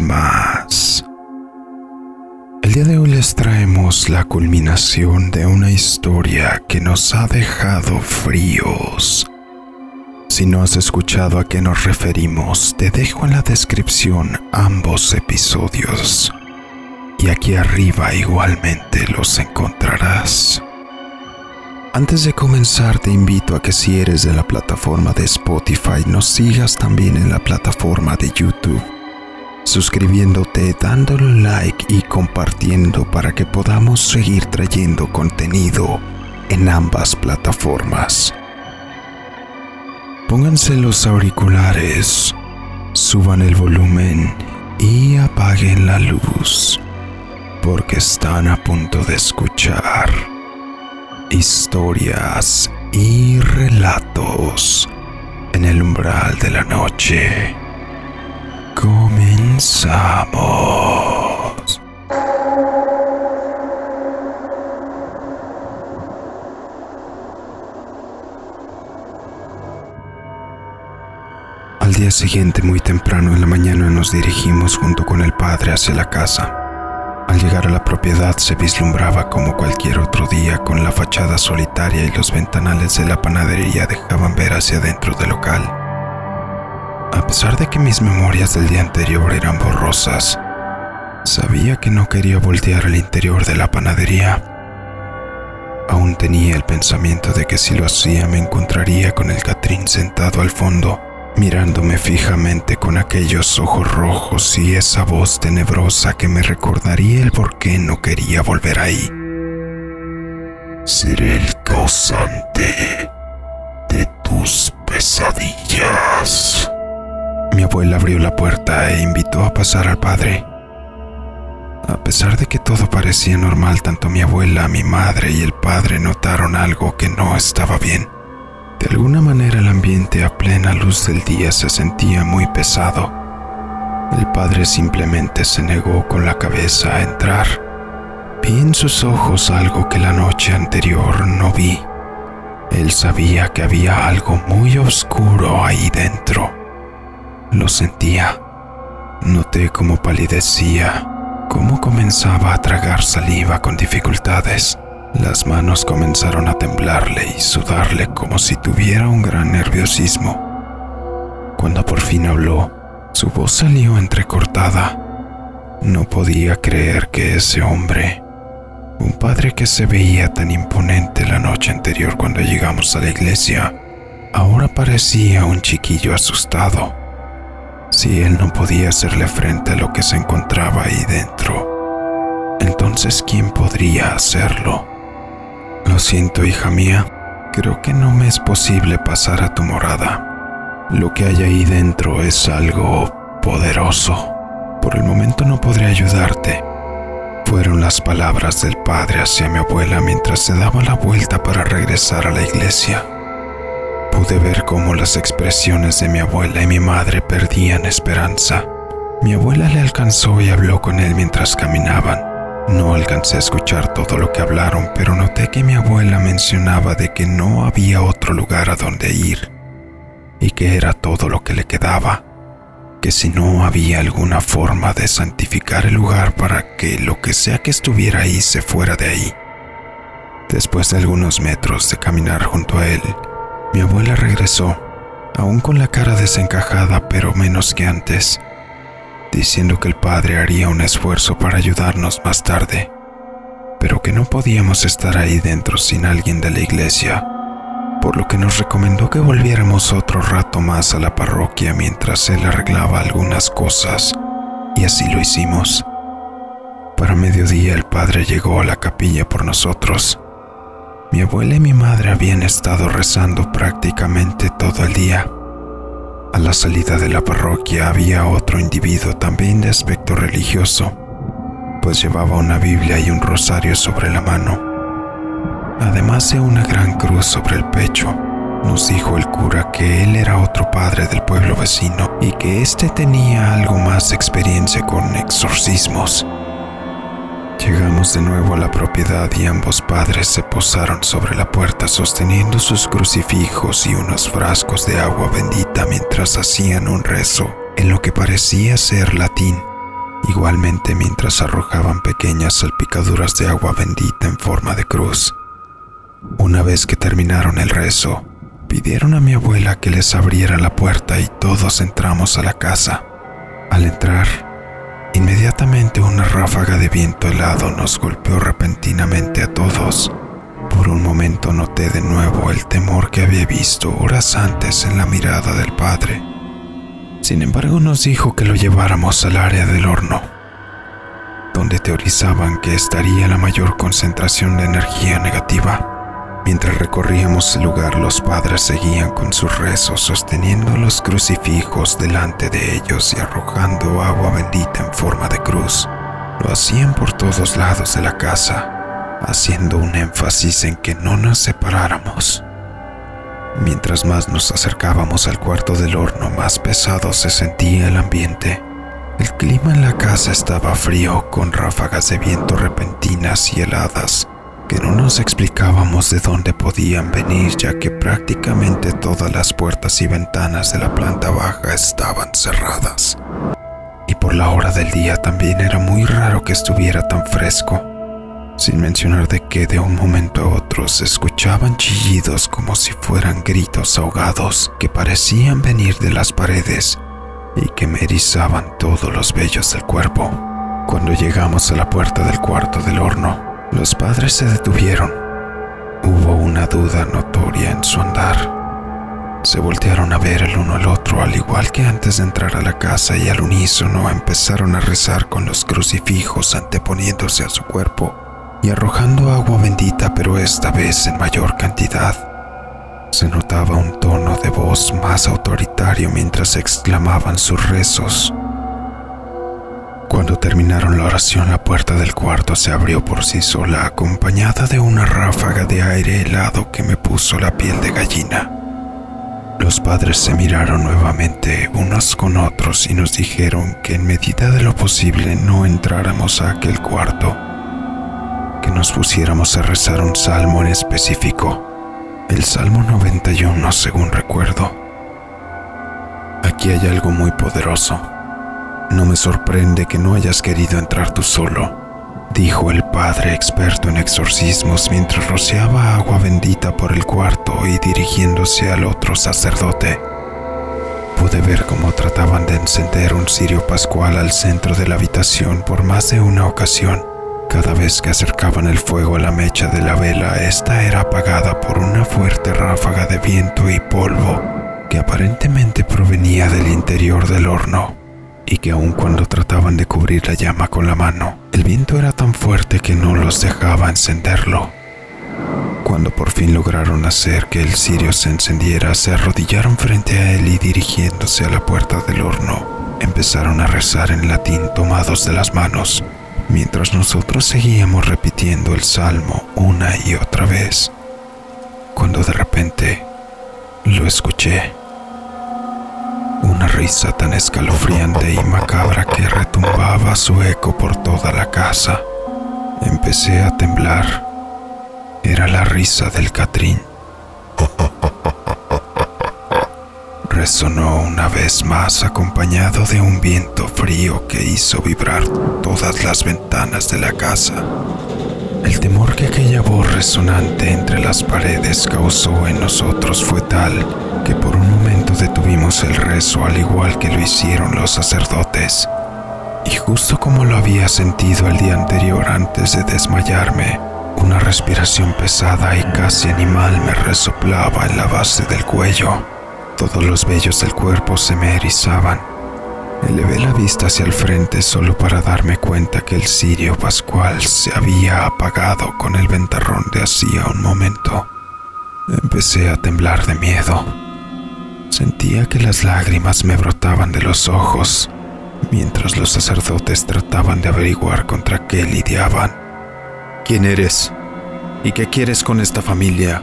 más. El día de hoy les traemos la culminación de una historia que nos ha dejado fríos. Si no has escuchado a qué nos referimos, te dejo en la descripción ambos episodios. Y aquí arriba igualmente los encontrarás. Antes de comenzar te invito a que si eres de la plataforma de Spotify nos sigas también en la plataforma de YouTube, suscribiéndote, dándole like y compartiendo para que podamos seguir trayendo contenido en ambas plataformas. Pónganse los auriculares, suban el volumen y apaguen la luz, porque están a punto de escuchar historias y relatos en el umbral de la noche. Comenzamos. Al día siguiente, muy temprano en la mañana, nos dirigimos junto con el padre hacia la casa. Al llegar a la propiedad se vislumbraba como cualquier otro día con la fachada solitaria y los ventanales de la panadería dejaban ver hacia dentro del local. A pesar de que mis memorias del día anterior eran borrosas, sabía que no quería voltear al interior de la panadería. Aún tenía el pensamiento de que si lo hacía me encontraría con el Catrín sentado al fondo mirándome fijamente con aquellos ojos rojos y esa voz tenebrosa que me recordaría el por qué no quería volver ahí. Seré el causante de tus pesadillas. Mi abuela abrió la puerta e invitó a pasar al padre. A pesar de que todo parecía normal, tanto mi abuela, mi madre y el padre notaron algo que no estaba bien. De alguna manera el ambiente a plena luz del día se sentía muy pesado. El padre simplemente se negó con la cabeza a entrar. Vi en sus ojos algo que la noche anterior no vi. Él sabía que había algo muy oscuro ahí dentro. Lo sentía. Noté cómo palidecía, cómo comenzaba a tragar saliva con dificultades. Las manos comenzaron a temblarle y sudarle como si tuviera un gran nerviosismo. Cuando por fin habló, su voz salió entrecortada. No podía creer que ese hombre, un padre que se veía tan imponente la noche anterior cuando llegamos a la iglesia, ahora parecía un chiquillo asustado. Si él no podía hacerle frente a lo que se encontraba ahí dentro, entonces ¿quién podría hacerlo? Lo siento, hija mía, creo que no me es posible pasar a tu morada. Lo que hay ahí dentro es algo poderoso. Por el momento no podré ayudarte. Fueron las palabras del padre hacia mi abuela mientras se daba la vuelta para regresar a la iglesia. Pude ver cómo las expresiones de mi abuela y mi madre perdían esperanza. Mi abuela le alcanzó y habló con él mientras caminaban. No alcancé a escuchar todo lo que hablaron, pero noté que mi abuela mencionaba de que no había otro lugar a donde ir y que era todo lo que le quedaba, que si no había alguna forma de santificar el lugar para que lo que sea que estuviera ahí se fuera de ahí. Después de algunos metros de caminar junto a él, mi abuela regresó, aún con la cara desencajada pero menos que antes diciendo que el padre haría un esfuerzo para ayudarnos más tarde, pero que no podíamos estar ahí dentro sin alguien de la iglesia, por lo que nos recomendó que volviéramos otro rato más a la parroquia mientras él arreglaba algunas cosas, y así lo hicimos. Para mediodía el padre llegó a la capilla por nosotros. Mi abuela y mi madre habían estado rezando prácticamente todo el día a la salida de la parroquia había otro individuo también de aspecto religioso, pues llevaba una Biblia y un rosario sobre la mano, además de una gran cruz sobre el pecho. Nos dijo el cura que él era otro padre del pueblo vecino y que éste tenía algo más de experiencia con exorcismos Llegamos de nuevo a la propiedad y ambos padres se posaron sobre la puerta sosteniendo sus crucifijos y unos frascos de agua bendita mientras hacían un rezo en lo que parecía ser latín. igualmente mientras arrojaban pequeñas salpicaduras de agua bendita en forma de cruz. Una vez que terminaron el rezo, pidieron a mi abuela que les abriera la puerta y todos entramos a la casa. Al entrar, inmediatamente una ráfaga de viento helado nos golpeó repentinamente a todos. Por un momento noté de nuevo el temor que había visto horas antes en la mirada del padre. Sin embargo, nos dijo que lo lleváramos al área del horno, donde teorizaban que estaría la mayor concentración de energía negativa. Mientras recorríamos el lugar, los padres seguían con sus rezos, sosteniendo los crucifijos delante de ellos y arrojando agua bendita en forma de cruz. Lo hacían por todos lados de la casa, haciendo un énfasis en que no nos separáramos. Mientras más nos acercábamos al cuarto del horno, más pesado se sentía el ambiente. El clima en la casa estaba frío, con ráfagas de viento repentinas y heladas que no nos explicábamos de dónde podían venir ya que prácticamente todas las puertas y ventanas de la planta baja estaban cerradas. Y por la hora del día también era muy raro que estuviera tan fresco, sin mencionar de que de un momento a otro se escuchaban chillidos como si fueran gritos ahogados que parecían venir de las paredes y que me erizaban todos los vellos del cuerpo. Cuando llegamos a la puerta del cuarto del horno, los padres se detuvieron. Hubo una duda notoria en su andar. Se voltearon a ver el uno al otro, al igual que antes de entrar a la casa y al unísono empezaron a rezar con los crucifijos anteponiéndose a su cuerpo y arrojando agua bendita, pero esta vez en mayor cantidad. Se notaba un tono de voz más autoritario mientras exclamaban sus rezos. Cuando terminaron la oración, la puerta del cuarto se abrió por sí sola, acompañada de una ráfaga de aire helado que me puso la piel de gallina. Los padres se miraron nuevamente unos con otros y nos dijeron que en medida de lo posible no entráramos a aquel cuarto, que nos pusiéramos a rezar un salmo en específico, el Salmo 91 según recuerdo. Aquí hay algo muy poderoso no me sorprende que no hayas querido entrar tú solo, dijo el padre experto en exorcismos mientras rociaba agua bendita por el cuarto y dirigiéndose al otro sacerdote. Pude ver cómo trataban de encender un cirio pascual al centro de la habitación por más de una ocasión. Cada vez que acercaban el fuego a la mecha de la vela, esta era apagada por una fuerte ráfaga de viento y polvo que aparentemente provenía del interior del horno y que aun cuando trataban de cubrir la llama con la mano, el viento era tan fuerte que no los dejaba encenderlo. Cuando por fin lograron hacer que el cirio se encendiera, se arrodillaron frente a él y dirigiéndose a la puerta del horno, empezaron a rezar en latín tomados de las manos, mientras nosotros seguíamos repitiendo el salmo una y otra vez, cuando de repente lo escuché. Una risa tan escalofriante y macabra que retumbaba su eco por toda la casa. Empecé a temblar. Era la risa del Catrín. Resonó una vez más acompañado de un viento frío que hizo vibrar todas las ventanas de la casa. El temor que aquella voz resonante entre las paredes causó en nosotros fue tal que por un detuvimos el rezo al igual que lo hicieron los sacerdotes. Y justo como lo había sentido el día anterior antes de desmayarme, una respiración pesada y casi animal me resoplaba en la base del cuello. Todos los vellos del cuerpo se me erizaban. Elevé la vista hacia el frente solo para darme cuenta que el cirio pascual se había apagado con el ventarrón de hacía un momento. Empecé a temblar de miedo. Sentía que las lágrimas me brotaban de los ojos mientras los sacerdotes trataban de averiguar contra qué lidiaban. ¿Quién eres? ¿Y qué quieres con esta familia?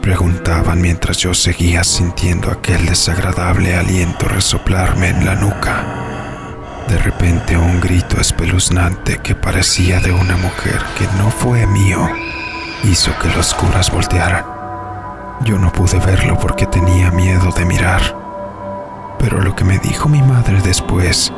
Preguntaban mientras yo seguía sintiendo aquel desagradable aliento resoplarme en la nuca. De repente un grito espeluznante que parecía de una mujer que no fue mío hizo que los curas voltearan. Yo no pude verlo porque tenía miedo de mirar, pero lo que me dijo mi madre después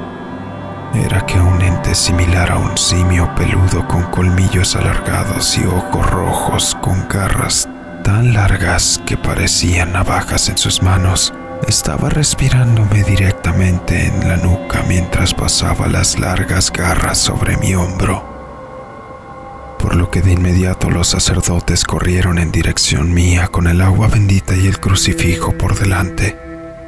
era que un ente similar a un simio peludo con colmillos alargados y ojos rojos con garras tan largas que parecían navajas en sus manos, estaba respirándome directamente en la nuca mientras pasaba las largas garras sobre mi hombro. Por lo que de inmediato los sacerdotes corrieron en dirección mía con el agua bendita y el crucifijo por delante.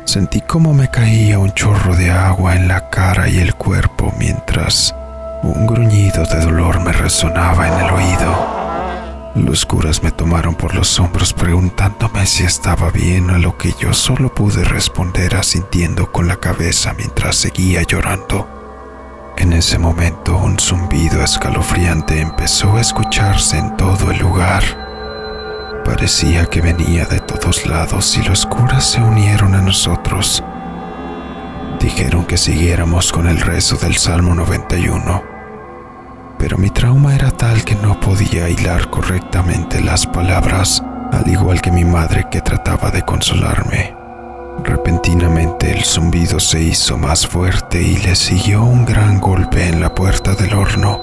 Sentí como me caía un chorro de agua en la cara y el cuerpo mientras un gruñido de dolor me resonaba en el oído. Los curas me tomaron por los hombros preguntándome si estaba bien, a lo que yo solo pude responder asintiendo con la cabeza mientras seguía llorando. En ese momento un zumbido escalofriante empezó a escucharse en todo el lugar. Parecía que venía de todos lados y los curas se unieron a nosotros. Dijeron que siguiéramos con el rezo del Salmo 91 pero mi trauma era tal que no podía hilar correctamente las palabras, al igual que mi madre que trataba de consolarme. Repentinamente el zumbido se hizo más fuerte y le siguió un gran golpe en la puerta del horno.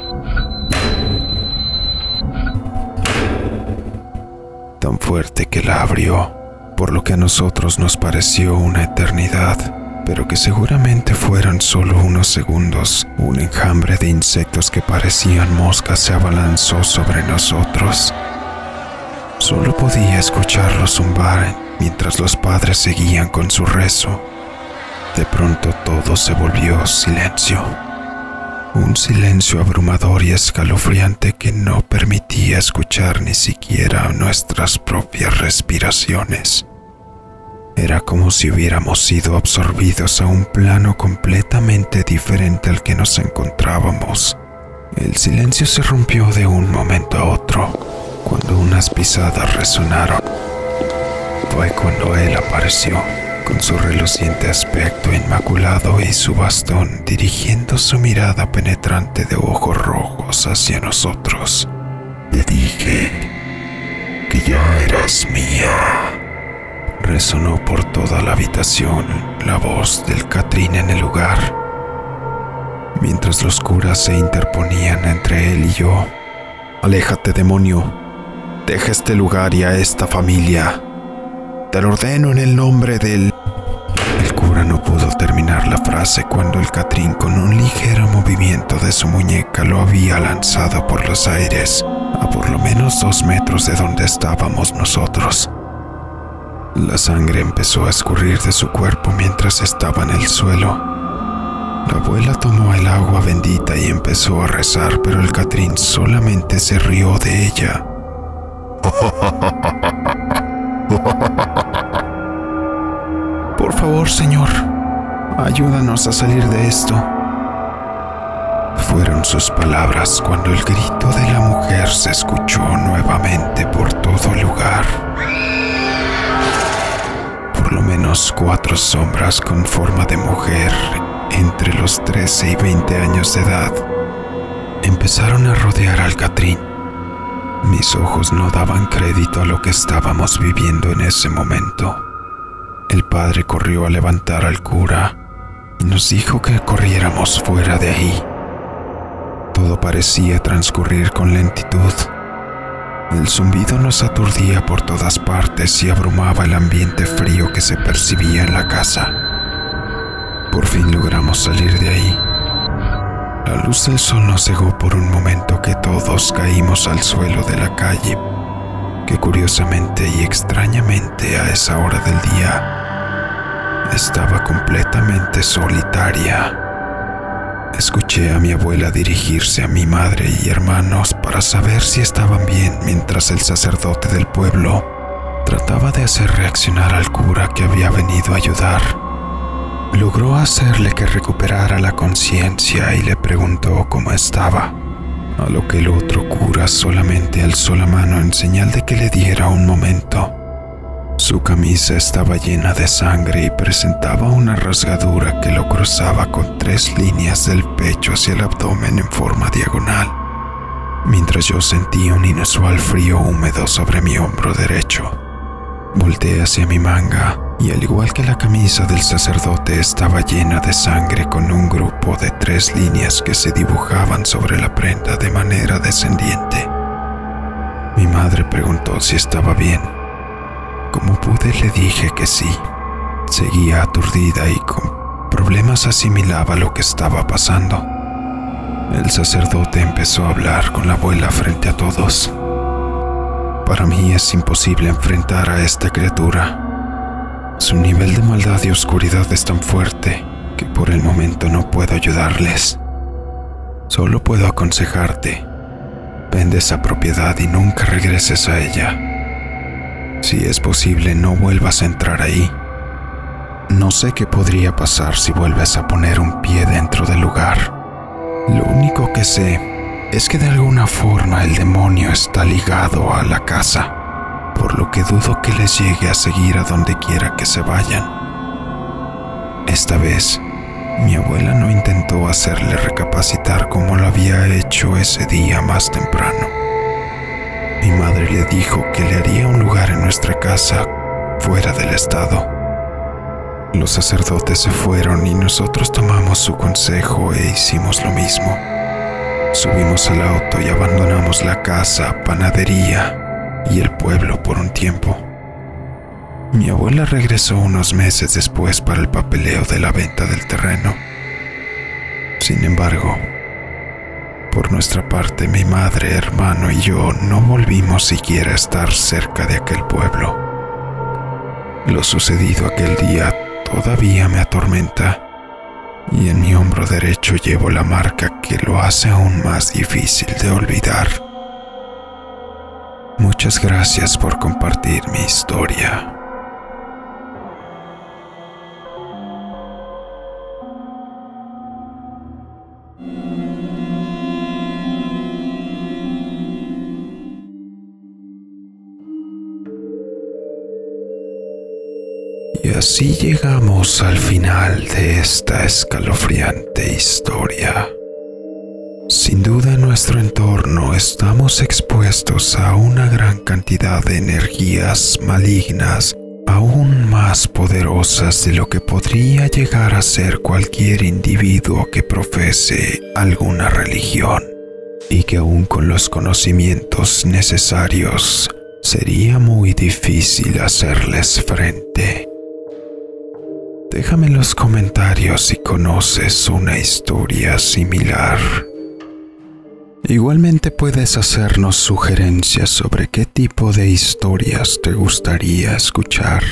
Tan fuerte que la abrió, por lo que a nosotros nos pareció una eternidad pero que seguramente fueron solo unos segundos. Un enjambre de insectos que parecían moscas se abalanzó sobre nosotros. Solo podía escucharlos zumbar mientras los padres seguían con su rezo. De pronto todo se volvió silencio. Un silencio abrumador y escalofriante que no permitía escuchar ni siquiera nuestras propias respiraciones. Era como si hubiéramos sido absorbidos a un plano completamente diferente al que nos encontrábamos. El silencio se rompió de un momento a otro, cuando unas pisadas resonaron. Fue cuando él apareció, con su reluciente aspecto inmaculado y su bastón dirigiendo su mirada penetrante de ojos rojos hacia nosotros. Te dije que ya eras mía resonó por toda la habitación la voz del Catrín en el lugar, mientras los curas se interponían entre él y yo. Aléjate, demonio. Deja este lugar y a esta familia. Te lo ordeno en el nombre del... El cura no pudo terminar la frase cuando el Catrín con un ligero movimiento de su muñeca lo había lanzado por los aires, a por lo menos dos metros de donde estábamos nosotros. La sangre empezó a escurrir de su cuerpo mientras estaba en el suelo. La abuela tomó el agua bendita y empezó a rezar, pero el Catrín solamente se rió de ella. Por favor, señor, ayúdanos a salir de esto. Fueron sus palabras cuando el grito de la mujer se escuchó nuevamente por todo el lugar lo menos cuatro sombras con forma de mujer entre los 13 y 20 años de edad empezaron a rodear al Catrín. Mis ojos no daban crédito a lo que estábamos viviendo en ese momento. El padre corrió a levantar al cura y nos dijo que corriéramos fuera de ahí. Todo parecía transcurrir con lentitud el zumbido nos aturdía por todas partes y abrumaba el ambiente frío que se percibía en la casa. Por fin logramos salir de ahí. La luz del sol nos cegó por un momento que todos caímos al suelo de la calle, que curiosamente y extrañamente a esa hora del día estaba completamente solitaria. Escuché a mi abuela dirigirse a mi madre y hermanos para saber si estaban bien mientras el sacerdote del pueblo trataba de hacer reaccionar al cura que había venido a ayudar. Logró hacerle que recuperara la conciencia y le preguntó cómo estaba, a lo que el otro cura solamente alzó la mano en señal de que le diera un momento. Su camisa estaba llena de sangre y presentaba una rasgadura que lo cruzaba con tres líneas del pecho hacia el abdomen en forma diagonal, mientras yo sentí un inusual frío húmedo sobre mi hombro derecho. Volté hacia mi manga y al igual que la camisa del sacerdote estaba llena de sangre con un grupo de tres líneas que se dibujaban sobre la prenda de manera descendiente. Mi madre preguntó si estaba bien. Como pude le dije que sí. Seguía aturdida y con problemas asimilaba lo que estaba pasando. El sacerdote empezó a hablar con la abuela frente a todos. Para mí es imposible enfrentar a esta criatura. Su nivel de maldad y oscuridad es tan fuerte que por el momento no puedo ayudarles. Solo puedo aconsejarte. Vende esa propiedad y nunca regreses a ella. Si es posible, no vuelvas a entrar ahí. No sé qué podría pasar si vuelves a poner un pie dentro del lugar. Lo único que sé es que de alguna forma el demonio está ligado a la casa, por lo que dudo que les llegue a seguir a donde quiera que se vayan. Esta vez, mi abuela no intentó hacerle recapacitar como lo había hecho ese día más temprano. Mi madre le dijo que le haría un lugar en nuestra casa fuera del estado los sacerdotes se fueron y nosotros tomamos su consejo e hicimos lo mismo. Subimos al auto y abandonamos la casa, panadería y el pueblo por un tiempo. Mi abuela regresó unos meses después para el papeleo de la venta del terreno. Sin embargo, por nuestra parte, mi madre, hermano y yo no volvimos siquiera a estar cerca de aquel pueblo. Lo sucedido aquel día todavía me atormenta y en mi hombro derecho llevo la marca que lo hace aún más difícil de olvidar. Muchas gracias por compartir mi historia. Y así llegamos al final de esta escalofriante historia. Sin duda en nuestro entorno estamos a una gran cantidad de energías malignas aún más poderosas de lo que podría llegar a ser cualquier individuo que profese alguna religión y que aún con los conocimientos necesarios sería muy difícil hacerles frente. Déjame en los comentarios si conoces una historia similar. Igualmente puedes hacernos sugerencias sobre qué tipo de historias te gustaría escuchar.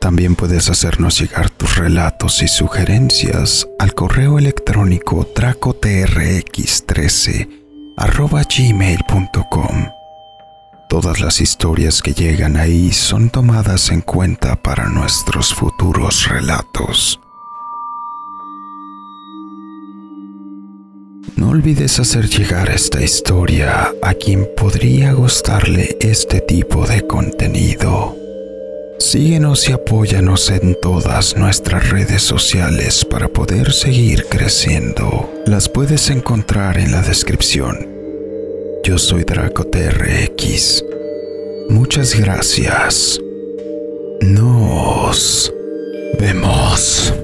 También puedes hacernos llegar tus relatos y sugerencias al correo electrónico tracotrx13 gmail.com. Todas las historias que llegan ahí son tomadas en cuenta para nuestros futuros relatos. No olvides hacer llegar esta historia a quien podría gustarle este tipo de contenido. Síguenos y apóyanos en todas nuestras redes sociales para poder seguir creciendo. Las puedes encontrar en la descripción. Yo soy DracoTRX. Muchas gracias. Nos vemos.